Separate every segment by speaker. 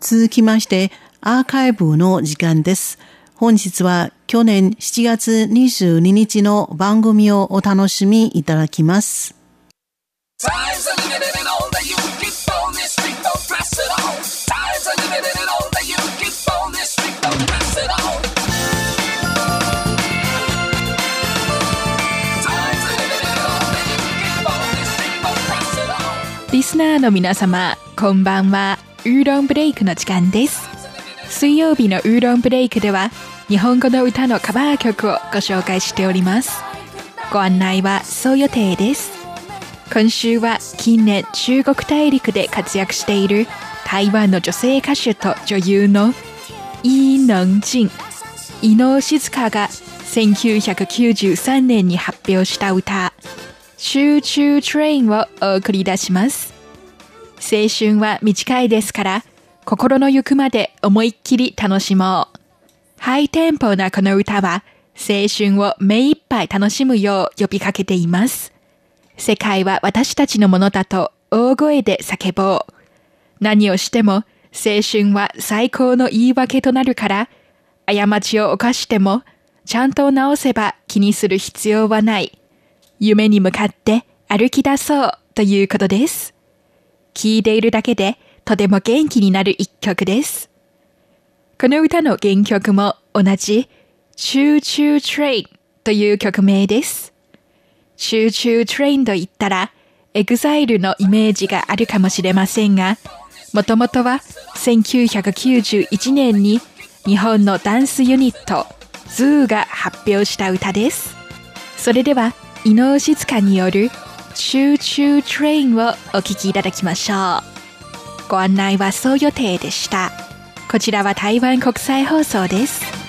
Speaker 1: 続きまして、アーカイブの時間です。本日は去年7月22日の番組をお楽しみいただきます。
Speaker 2: リスナーの皆様、こんばんは。ウーロンブレイクの時間です。水曜日のウーロンブレイクでは、日本語の歌のカバー曲をご紹介しております。ご案内はそう予定です。今週は近年中国大陸で活躍している台湾の女性歌手と女優のイ・ノンジン、伊能静香が1993年に発表した歌、集中トレインをお送り出します。青春は短いですから、心の行くまで思いっきり楽しもう。ハイテンポなこの歌は、青春を目いっぱい楽しむよう呼びかけています。世界は私たちのものだと大声で叫ぼう。何をしても青春は最高の言い訳となるから、過ちを犯してもちゃんと直せば気にする必要はない。夢に向かって歩き出そうということです。聴いているだけでとても元気になる一曲です。この歌の原曲も同じ Choo Choo Train という曲名です。Choo Choo Train と言ったら EXILE のイメージがあるかもしれませんが、もともとは1991年に日本のダンスユニット ZOO が発表した歌です。それでは、伊能静による Choo Choo TRAIN をお聞きいただきましょう。ご案内はそう予定でした。こちらは台湾国際放送です。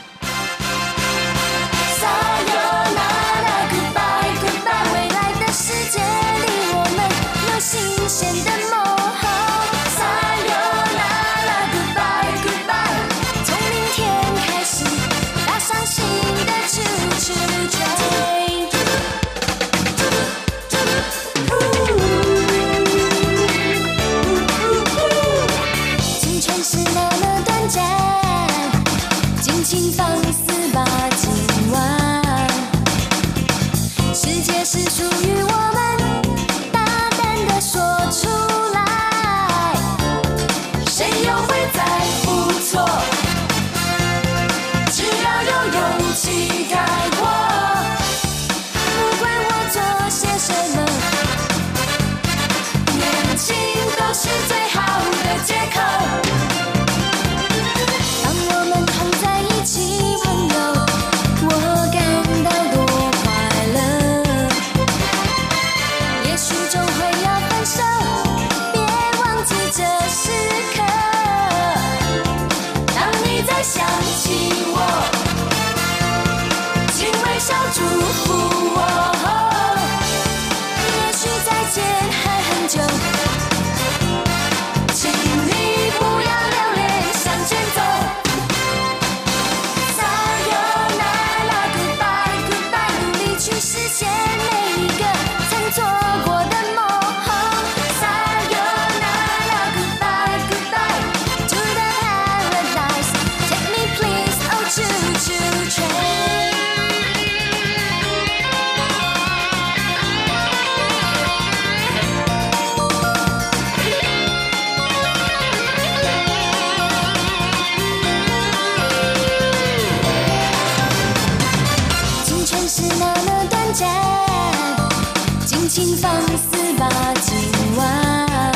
Speaker 3: 尽情放肆吧，今晚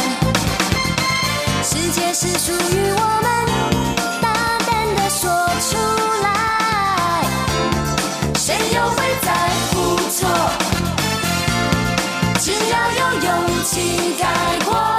Speaker 3: 世界是属于
Speaker 2: 我们，大胆的说出来，谁又会在乎？错，只要有勇气，概括。